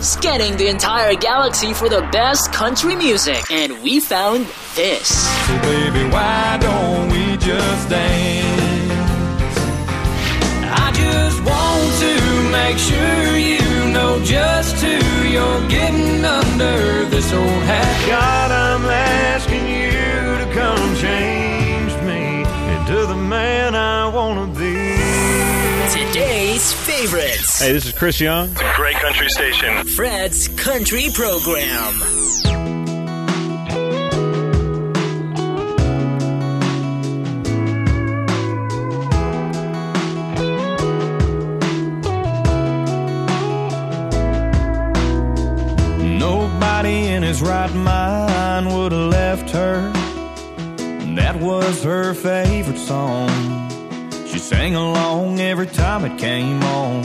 scanning the entire galaxy for the best country music, and we found this. So baby, why don't we just dance? I just want to make sure you know just who you're getting under this old hat. God, I'm asking you to come change favorites. Hey, this is Chris Young. It's a great country station. Fred's Country Program. Nobody in his right mind would have left her. That was her favorite song. She sang along every time it came on.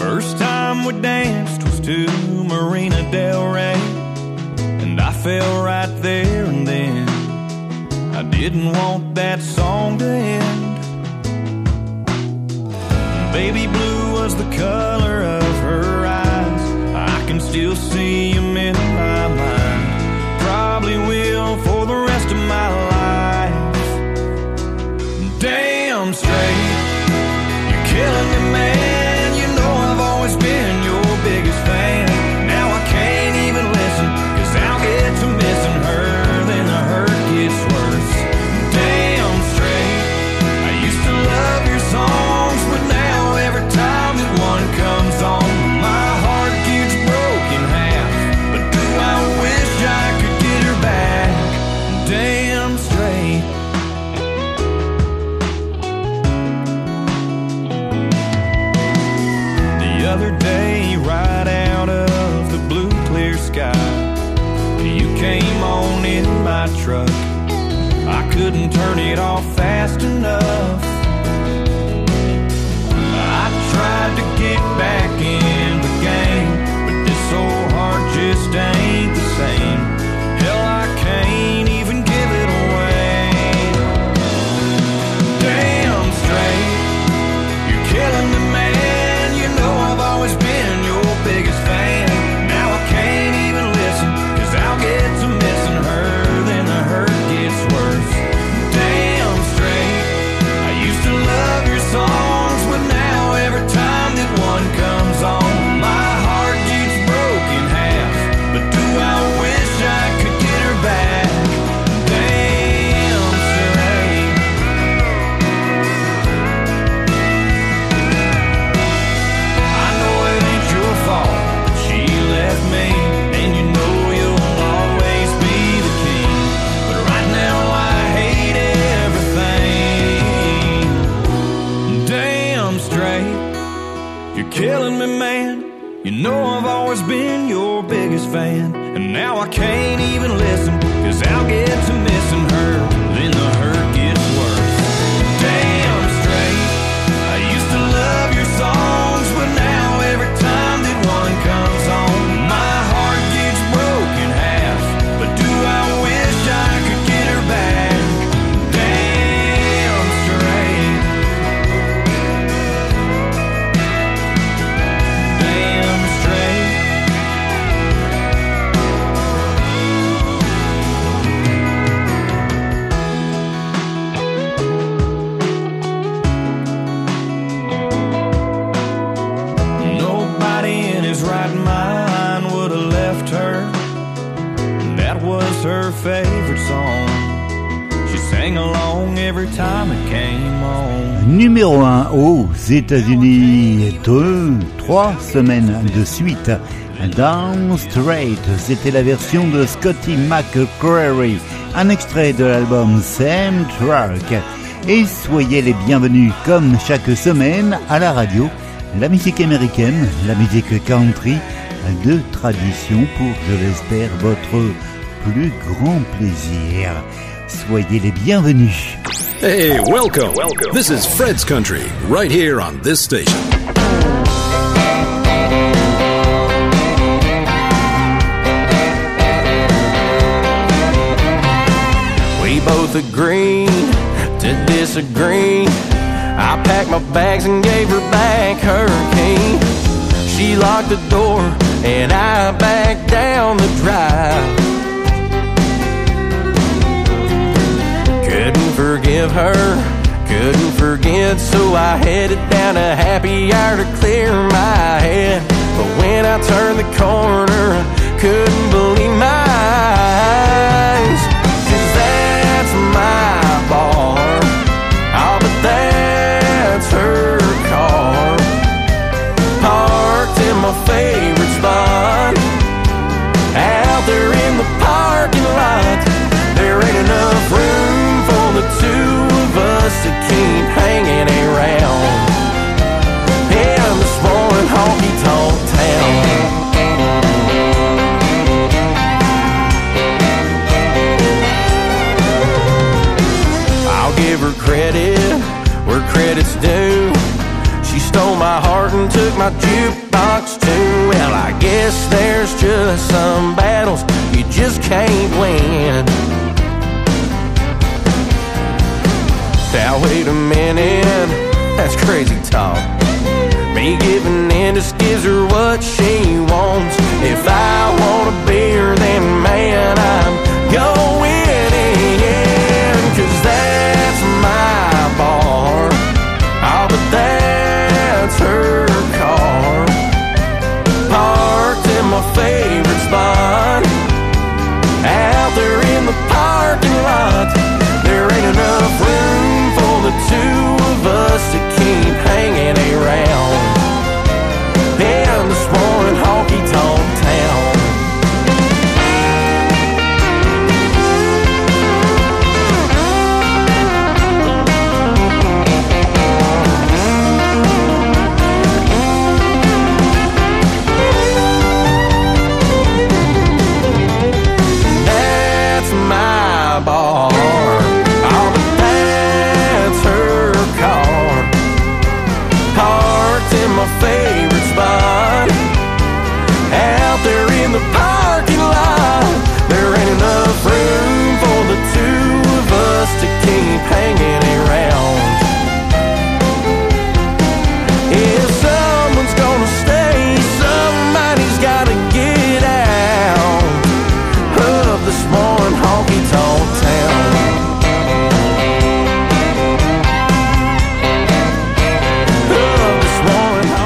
First time we danced was to Marina Del Rey. And I fell right there and then. I didn't want that song to end. Baby blue was the color of her eyes. I can still see him in my mind. États-Unis, deux, trois semaines de suite. Down Straight, c'était la version de Scotty McCreery, un extrait de l'album Sam Truck. Et soyez les bienvenus, comme chaque semaine, à la radio, la musique américaine, la musique country, de tradition pour, je l'espère, votre plus grand plaisir. Soyez les bienvenus. Hey, welcome. Welcome. This is Fred's Country, right here on this station. We both agreed to disagree. I packed my bags and gave her back her key. she locked the door and I backed down the drive. Forgive her couldn't forget, so I headed down a happy hour to clear my head. But when I turned the corner, couldn't believe my eyes. Cause that's my bar. Oh, but that's her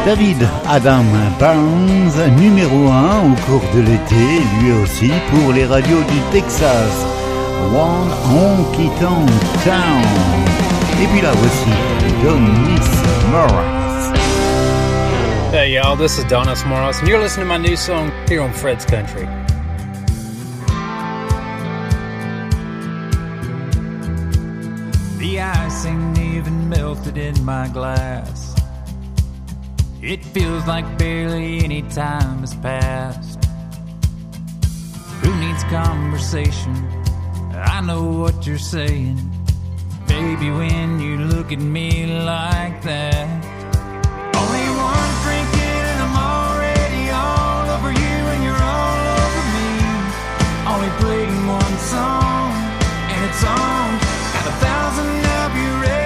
David Adam Barnes, numéro 1 au cours de l'été, lui aussi pour les radios du Texas. One Honky Tonk Town. Et puis là voici Donis Morris. Hey y'all, this is Donis Morris, and you're listening to my new song here on Fred's Country. The ice ain't even melted in my glass. It feels like barely any time has passed. Who needs conversation? I know what you're saying. Baby, when you look at me like that. Only one drink and I'm already all over you and you're all over me. Only playing one song and it's on. Got a thousand of your red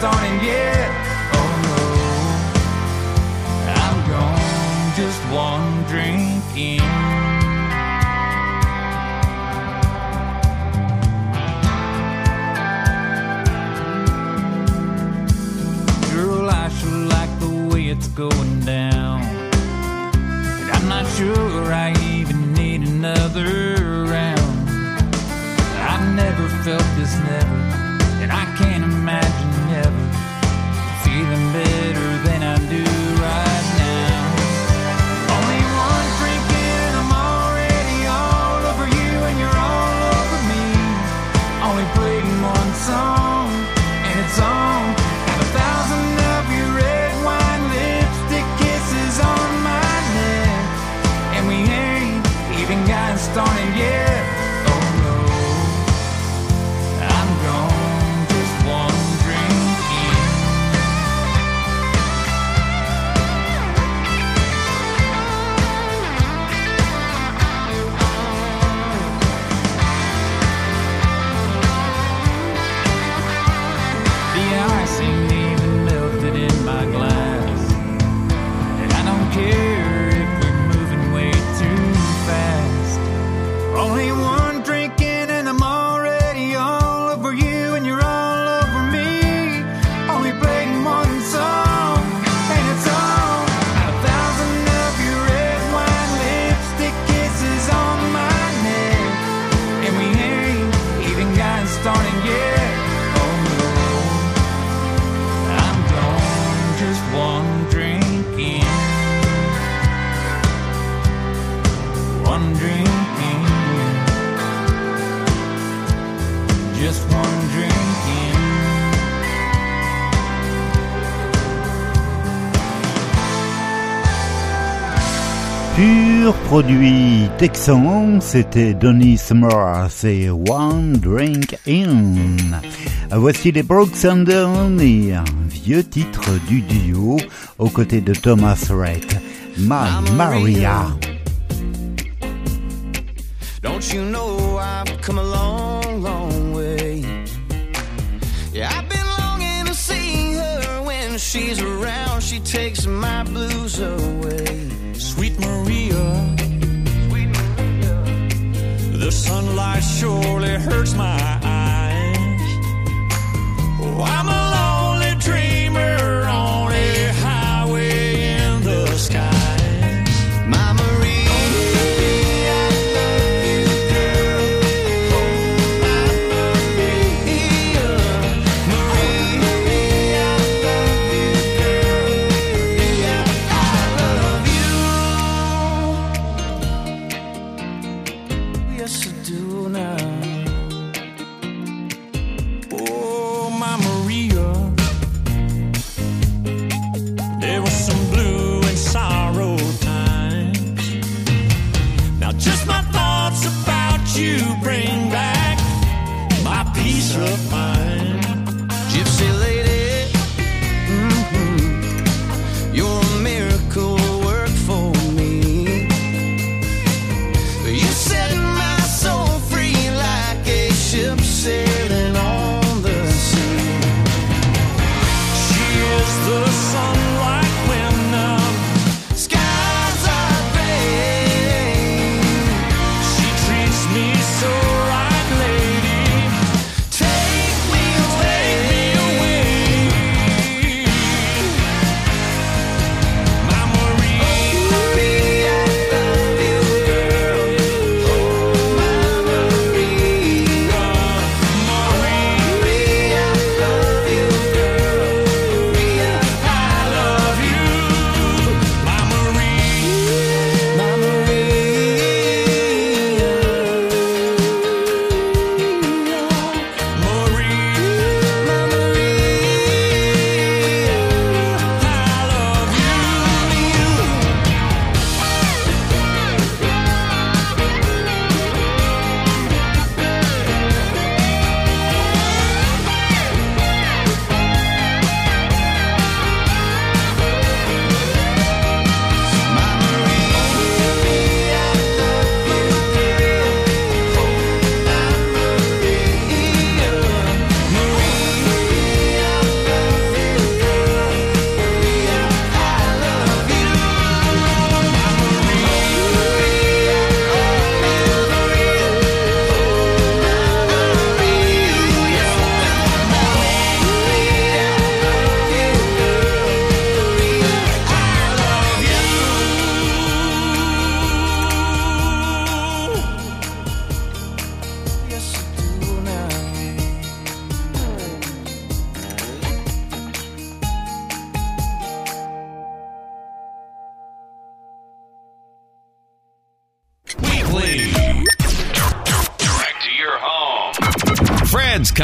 started yet. Oh no. I'm gone just one drink in. Girl, I sure like the way it's going down. And I'm not sure I even need another round. I've never felt this never, produit texan, c'était Donny Summer, c'est One Drink In. Voici les Brooks and Dunn et un vieux titre du duo aux côtés de Thomas Rhett, My Maria. Don't you know I've come a long, long way? Yeah, I've been longing to see her when she's around. She takes my blues surely hurts my eyes. Oh,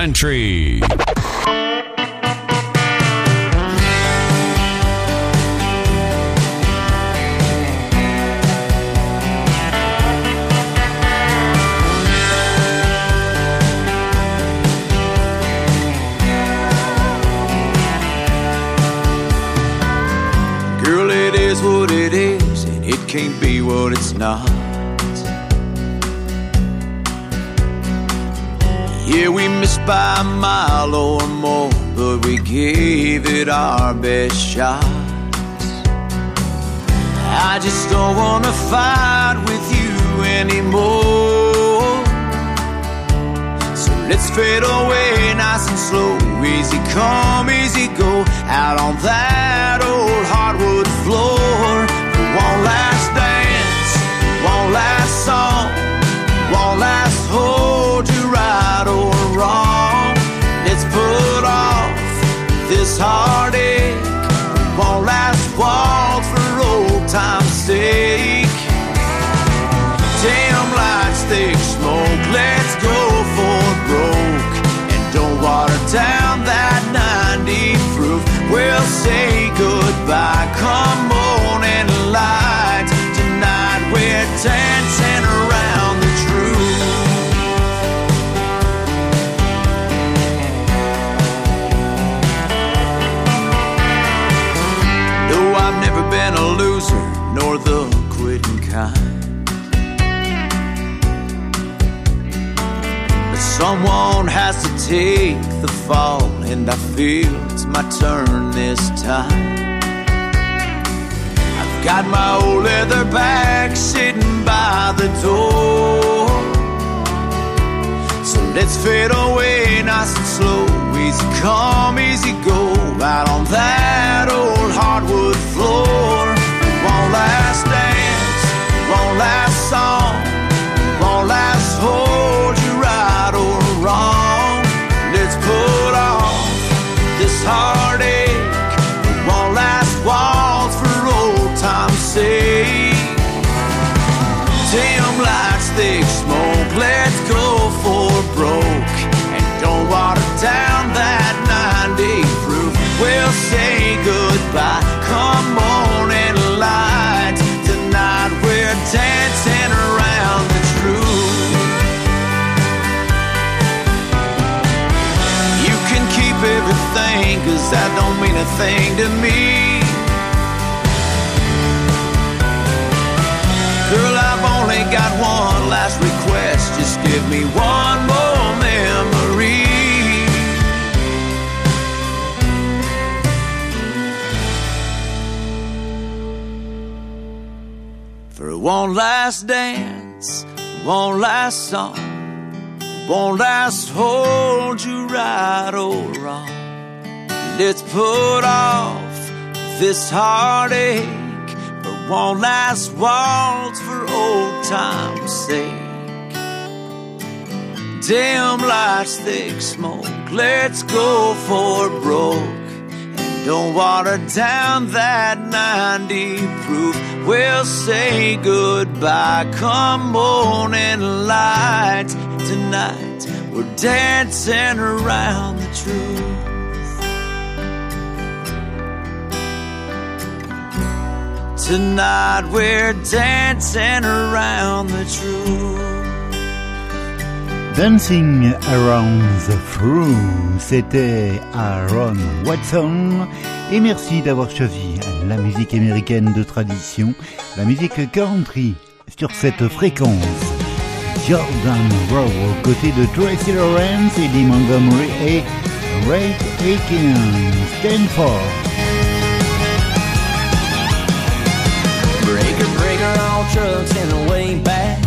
Country. Girl, it is what it is, and it can't be what it's not. Missed by a mile or more, but we gave it our best shot. I just don't wanna fight with you anymore. So let's fade away nice and slow. Easy come, easy go. Out on that old hardwood floor. this heartache One last walk for old time's sake. Damn lights, thick smoke Let's go for broke. And don't water down that 90 proof. We'll say goodbye Come on and light. Tonight we're down Someone has to take the fall, and I feel it's my turn this time. I've got my old leather bag sitting by the door. So let's fade away nice and slow. Easy come, easy go, right on that a thing to me. Girl, I've only got one last request. Just give me one more memory. For one last dance, one last song, one last hold you right or wrong. Let's put off this heartache for one last waltz for old time's sake. Dim lights, thick smoke, let's go for broke. And don't water down that 90 proof. We'll say goodbye. Come on and light tonight. We're dancing around the truth. Tonight we're dancing around the truth. Dancing Around the Truth, c'était Aaron Watson. Et merci d'avoir choisi la musique américaine de tradition, la musique country sur cette fréquence. Jordan Rowe aux côtés de Tracy Lawrence, Eddie Montgomery et Ray Aiken. Stanford. Trucks in the way back.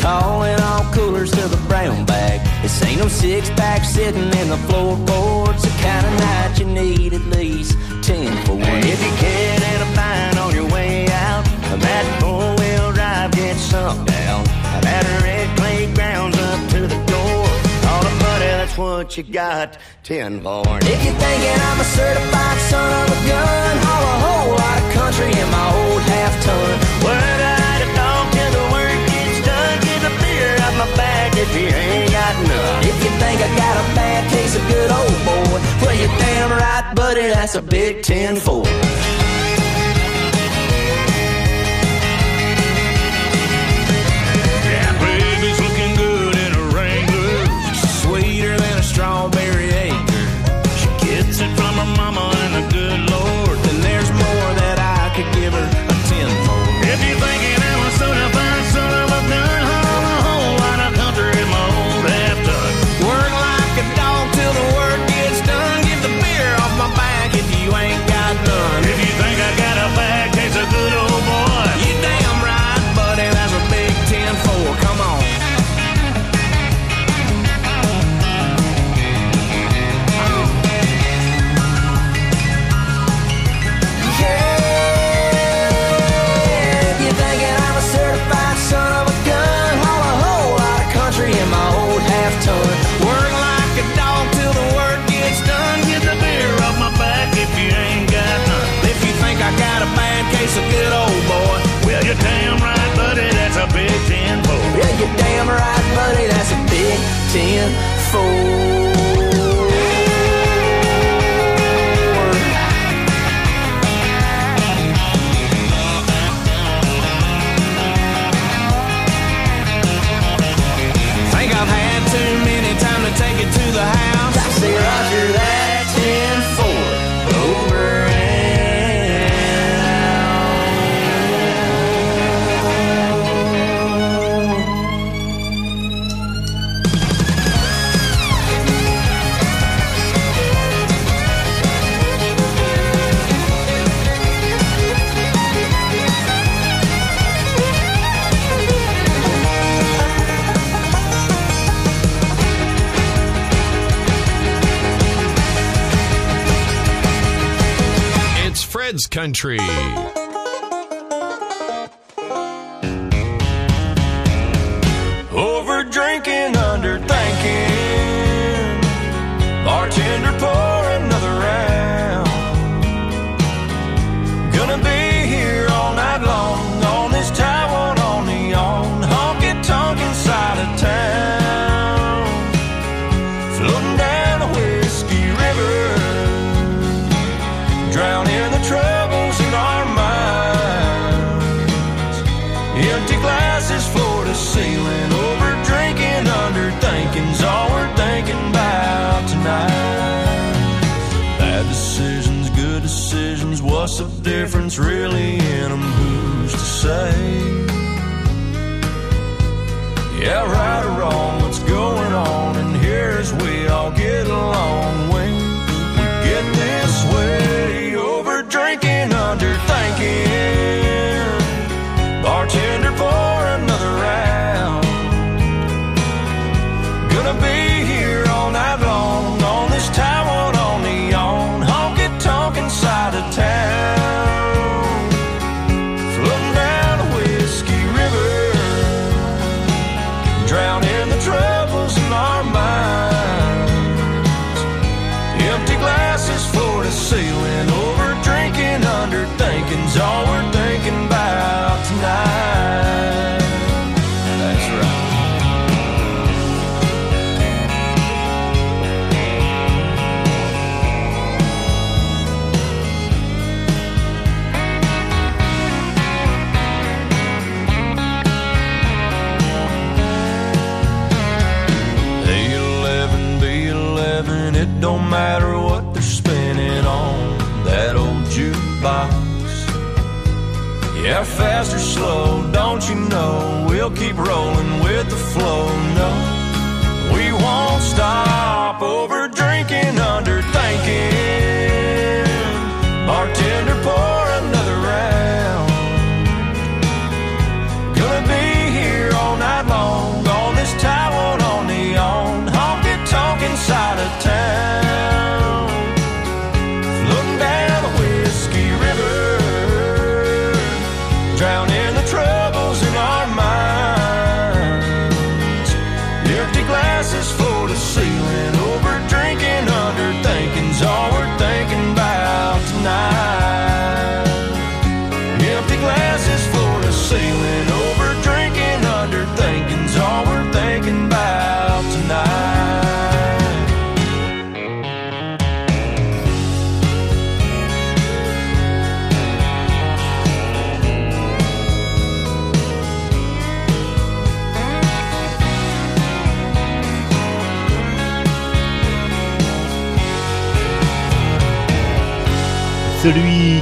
Calling all coolers to the brown bag. This ain't no six pack sitting in the floorboards. The kind of night you need at least ten for one. If you get in a bind on your way out, that four wheel drive gets sunk down. That red clay grounds up to the door. All the money, that's what you got ten for. And if you're thinking I'm a certified son of a gun, haul a whole lot of country in my old half ton. Word if you ain't got none. If you think I got a bad case of good old boy, well you're damn right, buddy. That's a big ten four. Ceiling, over drinking, under thinking's all we're thinking about tonight. Bad decisions, good decisions, what's the difference really in them? Who's to say? Yeah, right slow, don't you know? We'll keep rolling with the flow. No, we won't stop over drinking, under thinking.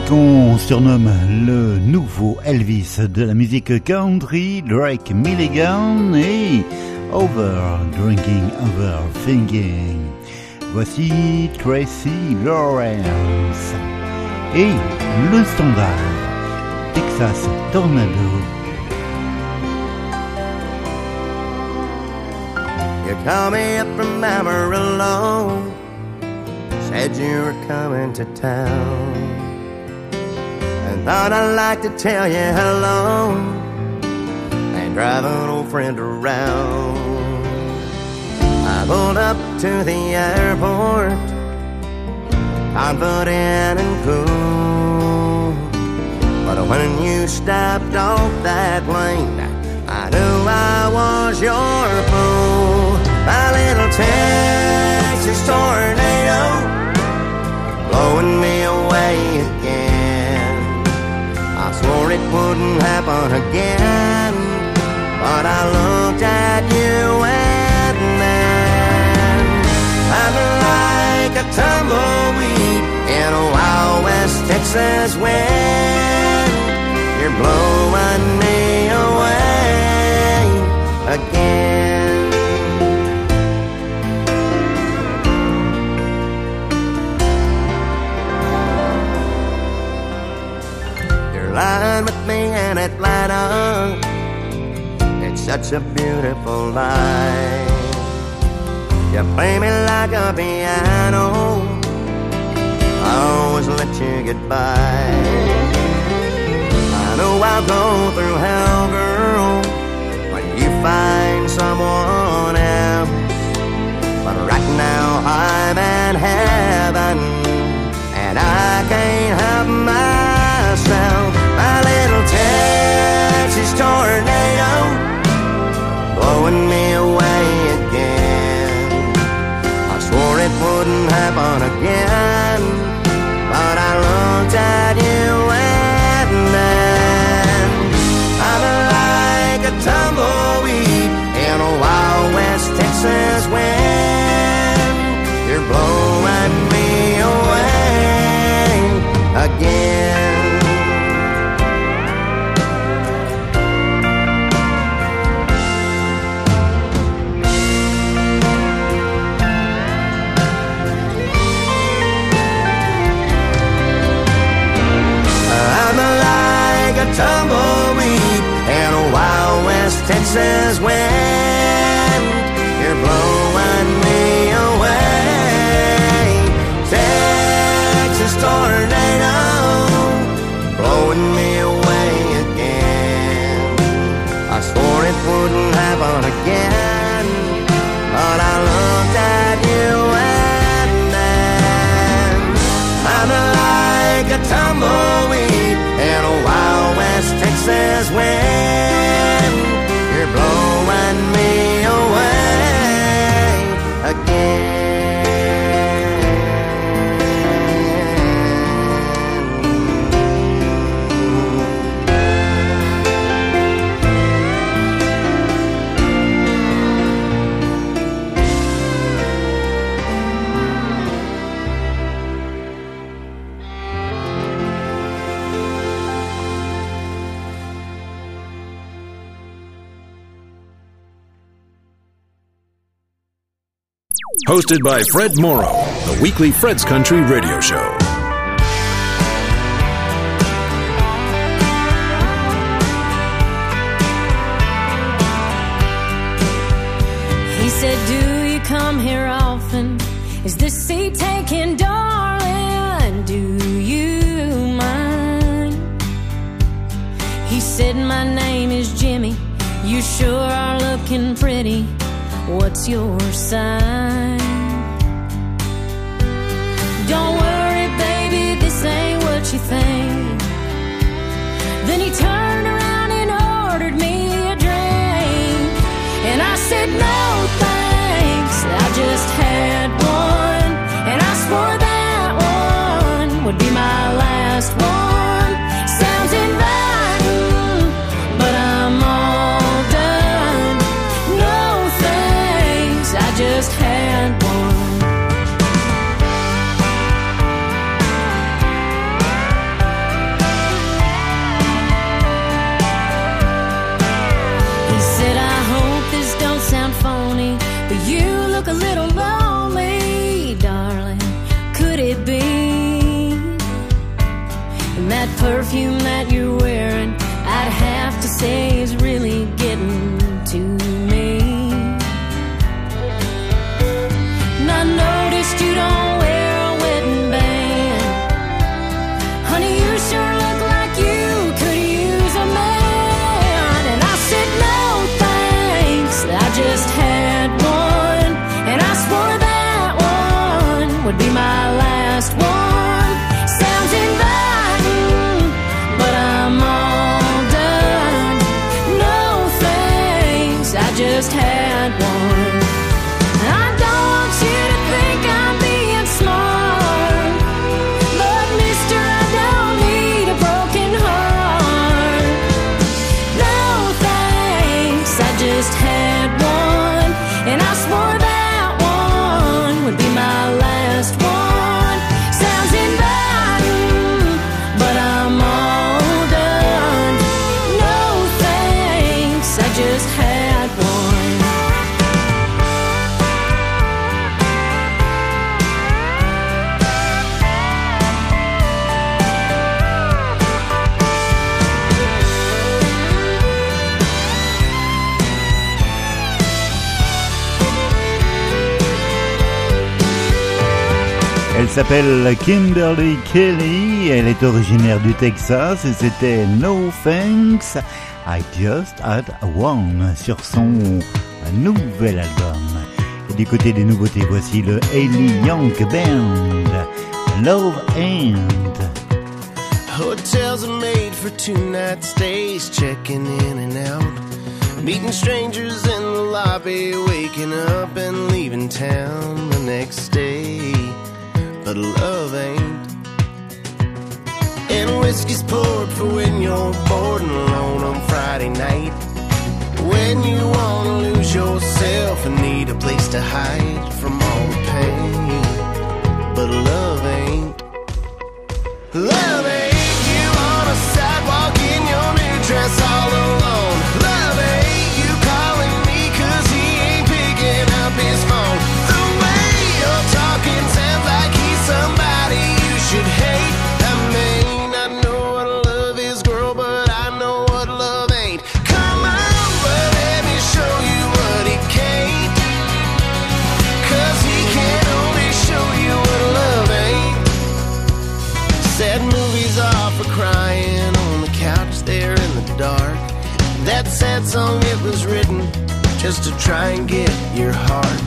Qu'on surnomme le nouveau Elvis de la musique country, Drake Milligan et Over Drinking, Over Thinking. Voici Tracy Lawrence et le standard Texas Tornado. You called me up from Amarillo, said you were coming to town. Thought I'd like to tell you hello and drive an old friend around. I pulled up to the airport, confident and cool. But when you stepped off that plane, I knew I was your fool. My little Texas tornado wouldn't happen again, but I looked at you and then I'm like a tumbleweed in a wild West Texas wind. You're blowing me away again. Me in Atlanta. It's such a beautiful life. You play me like a piano. I always let you get by. I know I'll go through hell, girl, when you find someone else. But right now I'm in heaven, and I can't help again. places when hosted by Fred Morrow, the weekly Fred's Country radio show. He said, Do you come here often? Is this seat taken, darling? Do you mind? He said, My name is Jimmy. You sure are looking pretty. What's your sign? Elle s'appelle Kimberly Kelly, elle est originaire du Texas et c'était No Thanks. I Just Had One sur son nouvel album. Et du côté des nouveautés, voici le Haley Young Band, Love Ain't. Hotels are made for two night stays, checking in and out. Meeting strangers in the lobby, waking up and leaving town the next day. But love ain't. And whiskey's poured for when you're bored and alone on Friday night. When you wanna lose yourself and need a place to hide from all the pain. But love ain't. Love ain't you on a sidewalk in your new dress all alone. That song, it was written just to try and get your heart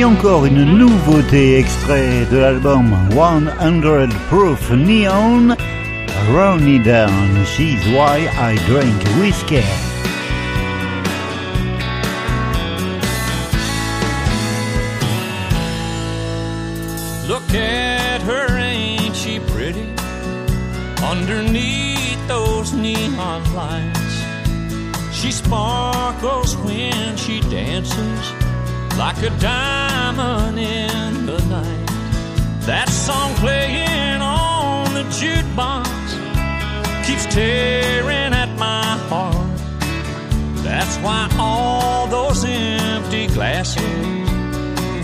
Et encore une nouveauté extrait de l'album 100 Proof Neon, Ronnie Dunn, She's Why I Drink Whiskey. Look at her, ain't she pretty? Underneath those neon lights, she sparkles when she dances like a diamond in the night. That song playing on the jukebox keeps tearing at my heart. That's why all those empty glasses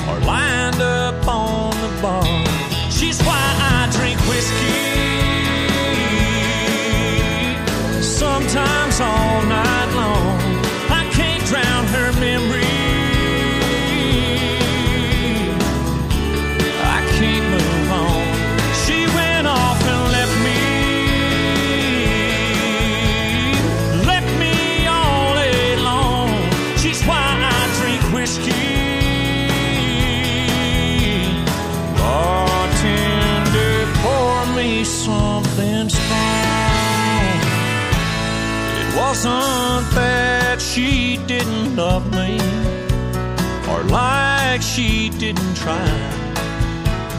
are lined up on the bar. She's why I drink whiskey. Sometimes all night long. I can't drown her memory. Wasn't that she didn't love me, or like she didn't try.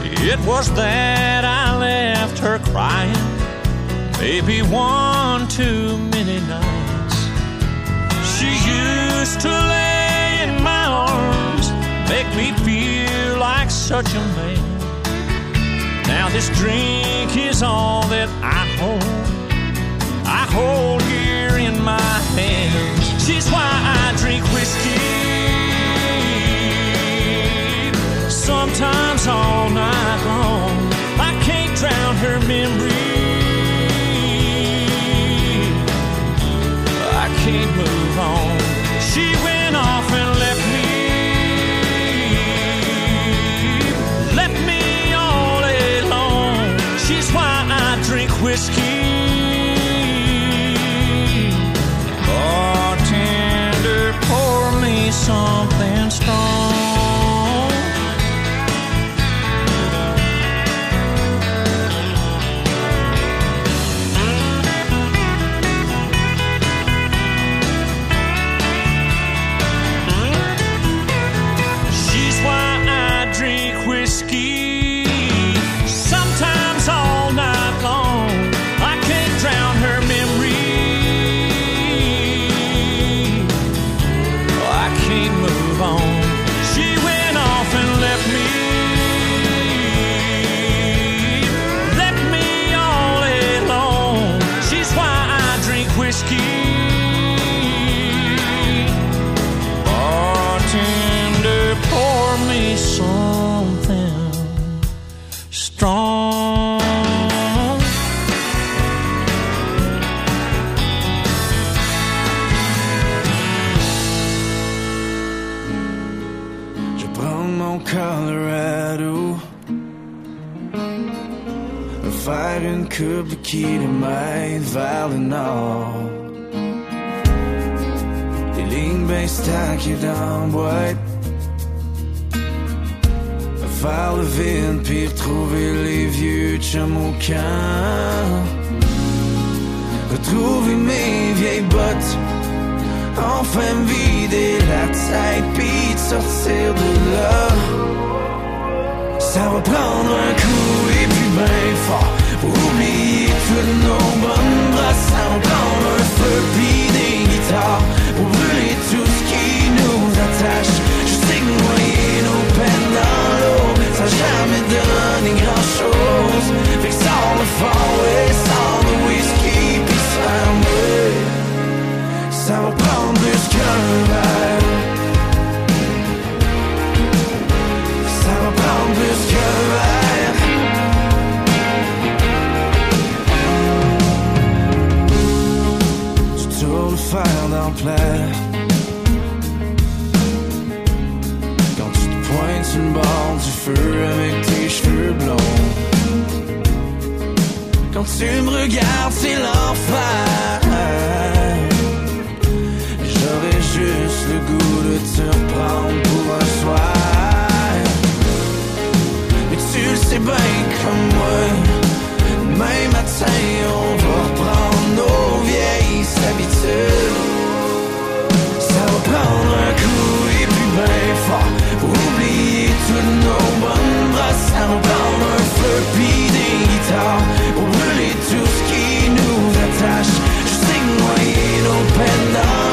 It was that I left her crying, maybe one too many nights. She used to lay in my arms, make me feel like such a man. Now this drink is all that I hold. I hold here my hand. She's why I drink whiskey sometimes all night. could be key to mijn violin al. Die linkbeen staak je dan, boy. Een vuile wind pire trouver les vieux chamoquins. Retrouver mes vieilles bottes. Enfin vider la tête, puis de sortir de là. Ça va prendre un coup et puis ben fort Oubliez tout le nombre, un brassard blanc, un feu, puis des guitares. Quand tu te pointes le bord du feu avec tes cheveux blonds. Quand tu me regardes, c'est l'enfer. J'aurais juste le goût de te reprendre pour un soir. Mais tu le sais bien comme moi. Demain matin, on va reprendre nos vieilles habitudes. Prendre un coup et puis fort. Oublier toutes nos bonnes brasses. Ça va prendre un feu des guitares. Pour tout ce qui nous attache. Que noyer nos peines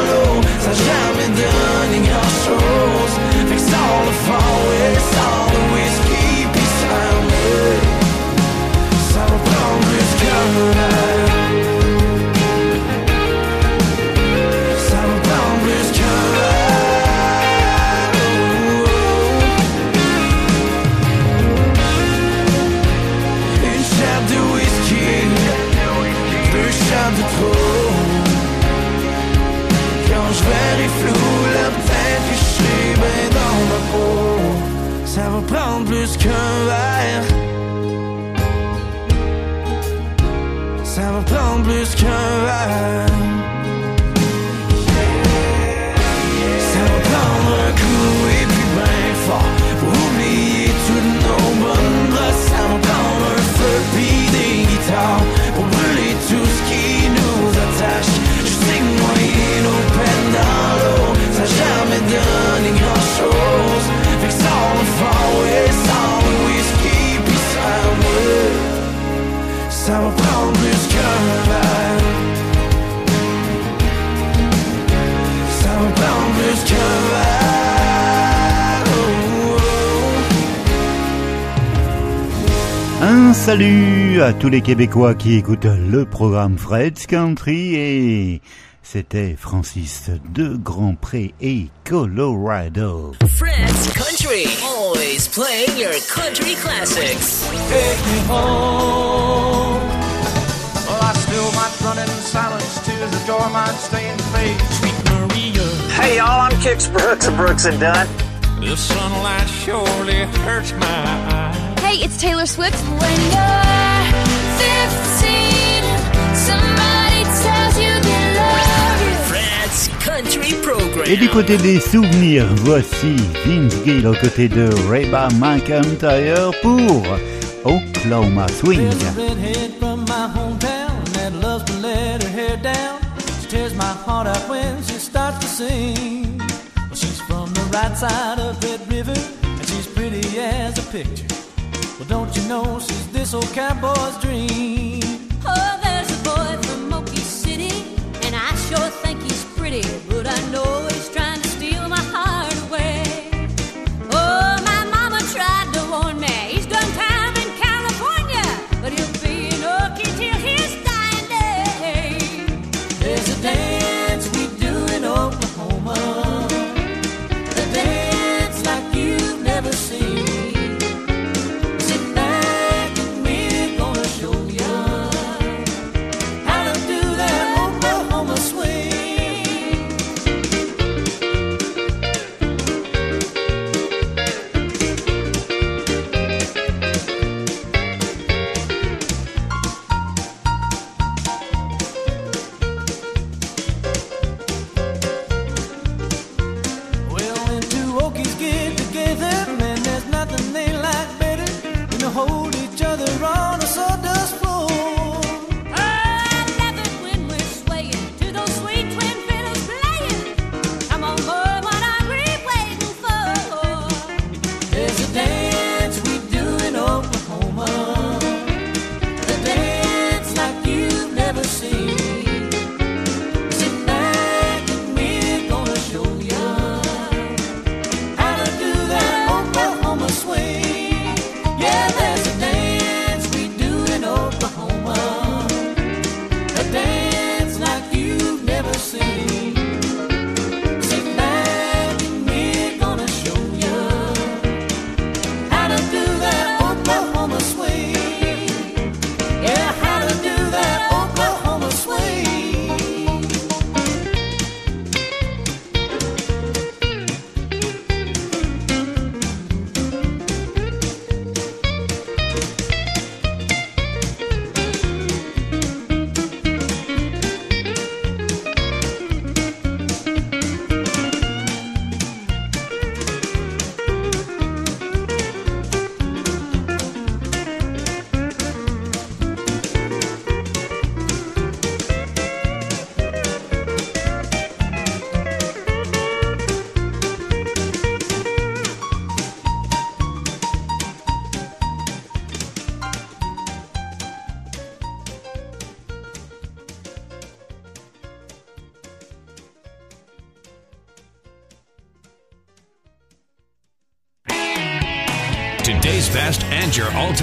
l'eau. Ça jamais donné grand chose. Le sors salut à tous les Québécois qui écoutent le programme Fred's Country et c'était Francis de Grand Pré et Colorado. Fred's Country, always playing your country classics. Take me home. Well, I still might run in silence. Tears of joy might stain the face. Sweet Maria. Hey y'all, I'm Kix Brooks of Brooks and Dunn. The sunlight surely hurts my eyes. Hey, it's Taylor Swift. When Et du côté des souvenirs, voici Vince Gill aux côtés de Reba McEntire pour Oklahoma Swing. Well, don't you know she's this old cowboy's dream? Oh, there's a boy from Mokie City, and I sure think he's pretty, but I know.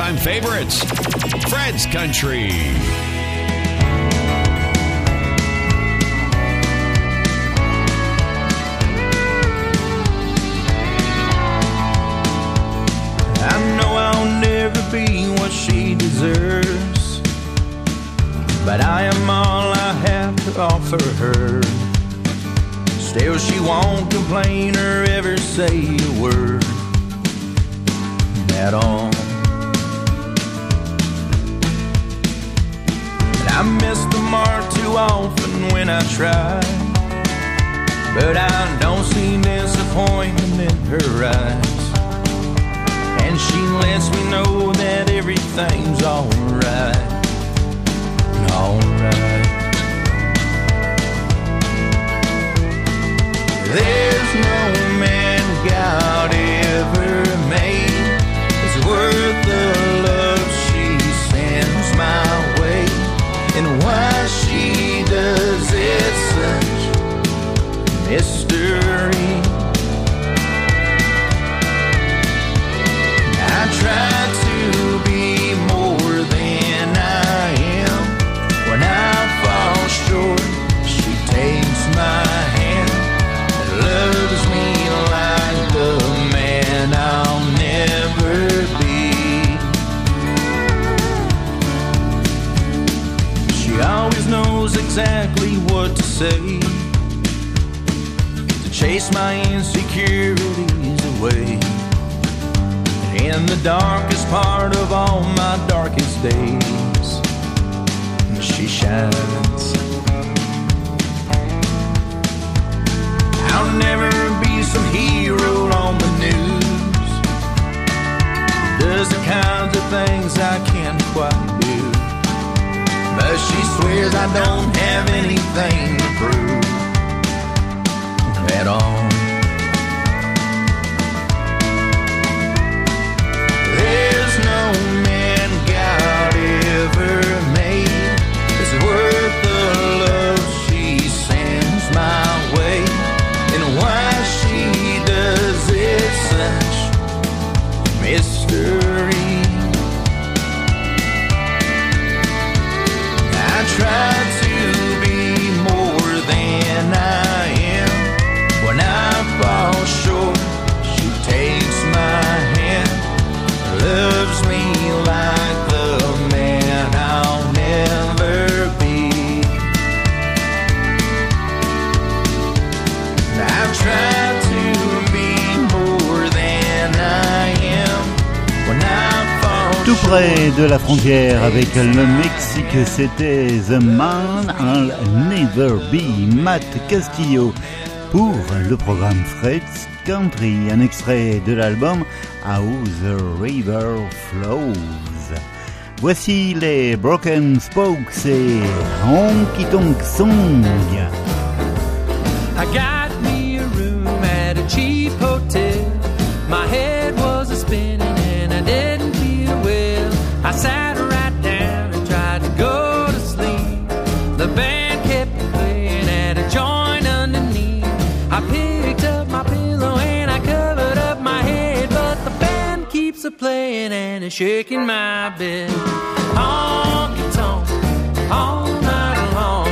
all-time favorites, Fred's Country. I know I'll never be what she deserves, but I am all I have to offer her. Still, she won't complain or ever say But I don't see disappointment in her eyes. And she lets me know that everything's alright. Alright. There's no man, God. chase my insecurities away. In the darkest part of all my darkest days, she shines. I'll never be some hero on the news. Does the kinds of things I can't quite do. But she swears I don't have anything to prove at all. De la frontière avec le Mexique, c'était The Man I'll Never Be, Matt Castillo, pour le programme Fred's Country, un extrait de l'album How the River Flows. Voici les Broken Spokes et Honky Tonk Song. And shaking my bed. Honky tonk, all night long.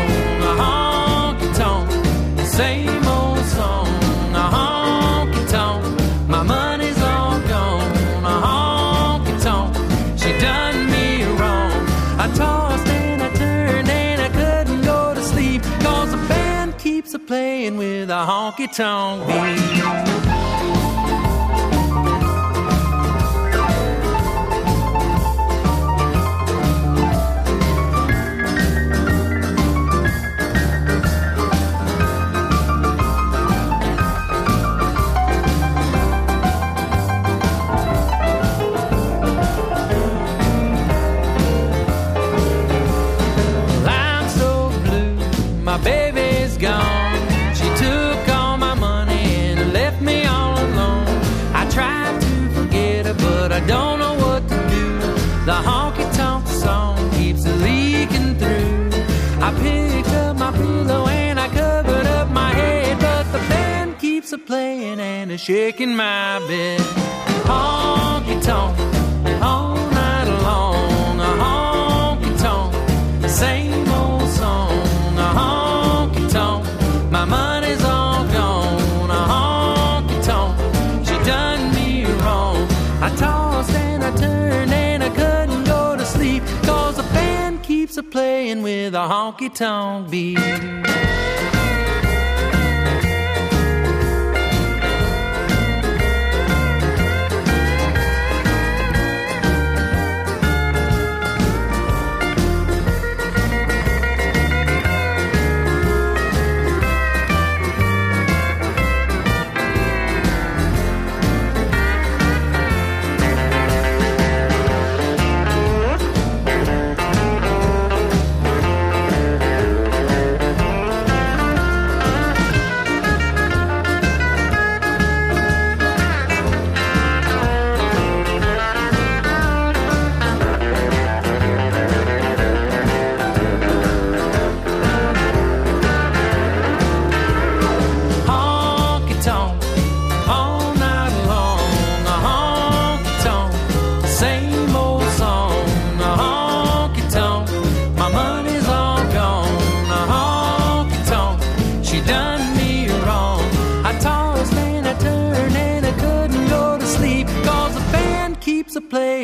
A honky tonk, same old song. A honky tonk, my money's all gone. A honky tonk, she done me wrong. I tossed and I turned and I couldn't go to sleep. Cause the band keeps a playing with a honky tonk beat.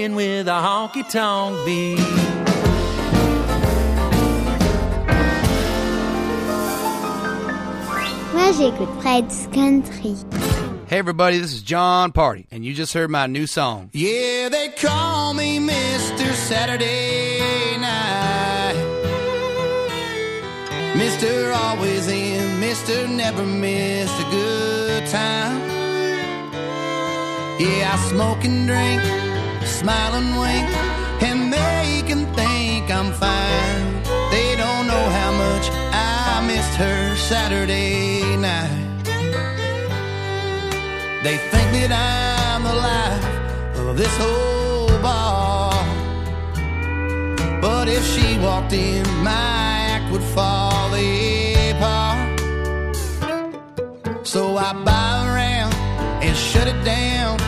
playing with a honky tonk beat. Country. Hey, everybody, this is Jon Pardi, and you just heard my new song. Yeah, they call me Mr. Saturday Night. Mr. Always In, Mr. Never Miss a Good Time. Yeah, I smoke and drink smile and wink and they can think I'm fine. They don't know how much I missed her Saturday night. They think that I'm the life of this whole bar. But if she walked in, my act would fall apart. So I bow around and shut it down.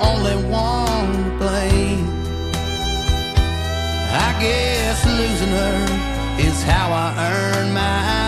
only one to blame. I guess losing her is how I earn my.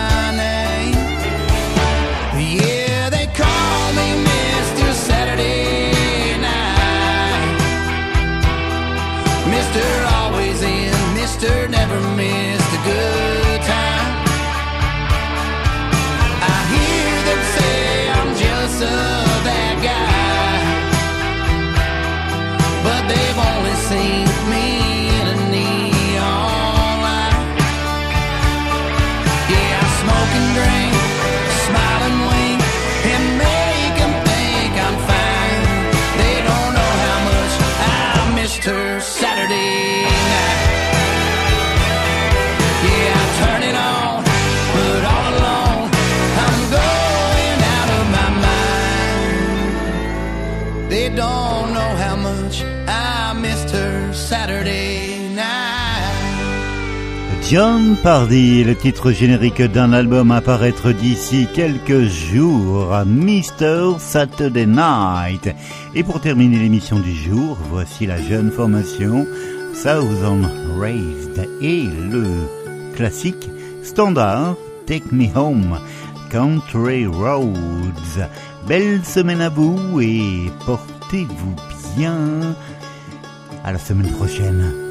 John Pardy, le titre générique d'un album à paraître d'ici quelques jours, à Mr. Saturday Night. Et pour terminer l'émission du jour, voici la jeune formation Southern Raised et le classique standard Take Me Home, Country Roads. Belle semaine à vous et portez-vous bien. À la semaine prochaine.